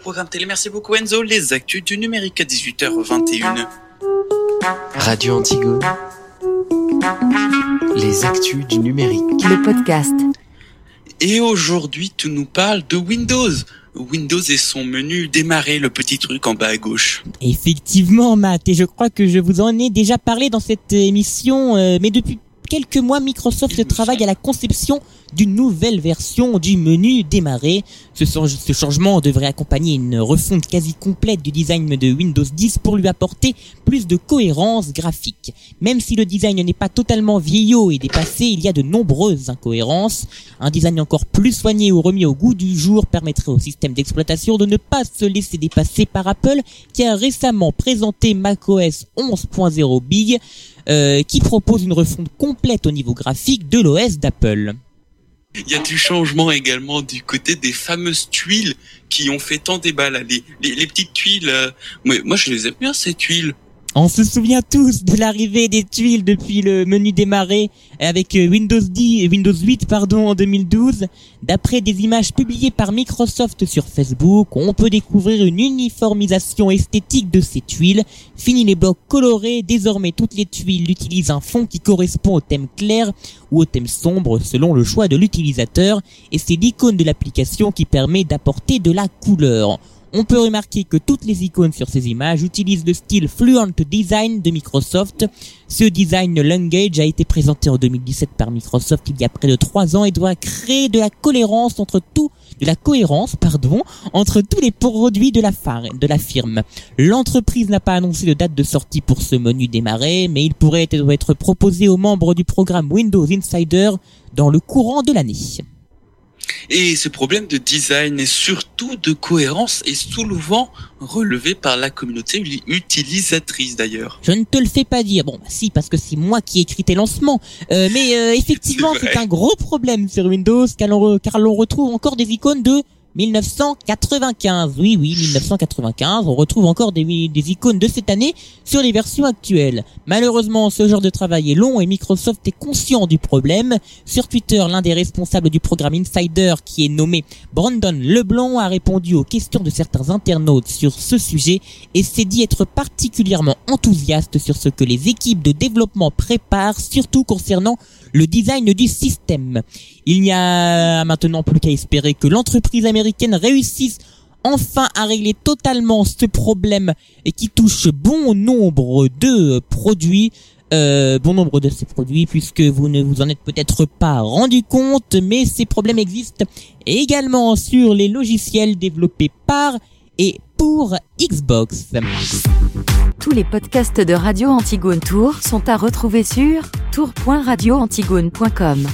Programme télé, merci beaucoup Enzo. Les actus du numérique à 18h21. Radio Antigone. Les actus du numérique. Le podcast. Et aujourd'hui, tu nous parles de Windows. Windows et son menu démarrer, le petit truc en bas à gauche. Effectivement, Matt, et je crois que je vous en ai déjà parlé dans cette émission, euh, mais depuis quelques mois, Microsoft travaille à la conception d'une nouvelle version du menu démarrer. Ce, ce, changement devrait accompagner une refonte quasi complète du design de Windows 10 pour lui apporter plus de cohérence graphique. Même si le design n'est pas totalement vieillot et dépassé, il y a de nombreuses incohérences. Un design encore plus soigné ou remis au goût du jour permettrait au système d'exploitation de ne pas se laisser dépasser par Apple qui a récemment présenté macOS 11.0 Big euh, qui propose une refonte complète au niveau graphique de l'OS d'Apple. Il y a du changement également du côté des fameuses tuiles qui ont fait tant débat là, les, petites tuiles. Euh, moi, je les aime bien ces tuiles. On se souvient tous de l'arrivée des tuiles depuis le menu démarrer avec euh, Windows 10 et Windows 8 pardon en 2012. D'après des images publiées par Microsoft sur Facebook, on peut découvrir une uniformisation esthétique de ces tuiles. Fini les blocs colorés, désormais toutes les tuiles utilisent un fond qui correspond au thème clair ou au thème sombre selon le choix de l'utilisateur et c'est l'icône de l'application qui permet d'apporter de la couleur. On peut remarquer que toutes les icônes sur ces images utilisent le style Fluent Design de Microsoft. Ce design language a été présenté en 2017 par Microsoft il y a près de trois ans et doit créer de la cohérence entre tout, de la cohérence, pardon, entre tous les produits de la, de la firme. L'entreprise n'a pas annoncé de date de sortie pour ce menu démarrer, mais il pourrait être proposé aux membres du programme Windows Insider dans le courant de l'année. Et ce problème de design et surtout de cohérence est souvent relevé par la communauté utilisatrice d'ailleurs. Je ne te le fais pas dire. Bon, bah, si, parce que c'est moi qui ai écrit tes lancements. Euh, mais euh, effectivement, c'est un gros problème sur Windows car l'on retrouve encore des icônes de 1995. Oui, oui, 1995. On retrouve encore des, icônes de cette année sur les versions actuelles. Malheureusement, ce genre de travail est long et Microsoft est conscient du problème. Sur Twitter, l'un des responsables du programme Insider, qui est nommé Brandon Leblanc, a répondu aux questions de certains internautes sur ce sujet et s'est dit être particulièrement enthousiaste sur ce que les équipes de développement préparent, surtout concernant le design du système. Il n'y a maintenant plus qu'à espérer que l'entreprise américaine réussisse enfin à régler totalement ce problème et qui touche bon nombre de produits. Euh, bon nombre de ces produits puisque vous ne vous en êtes peut-être pas rendu compte mais ces problèmes existent également sur les logiciels développés par et pour Xbox. Tous les podcasts de Radio Antigone Tour sont à retrouver sur tour.radioantigone.com.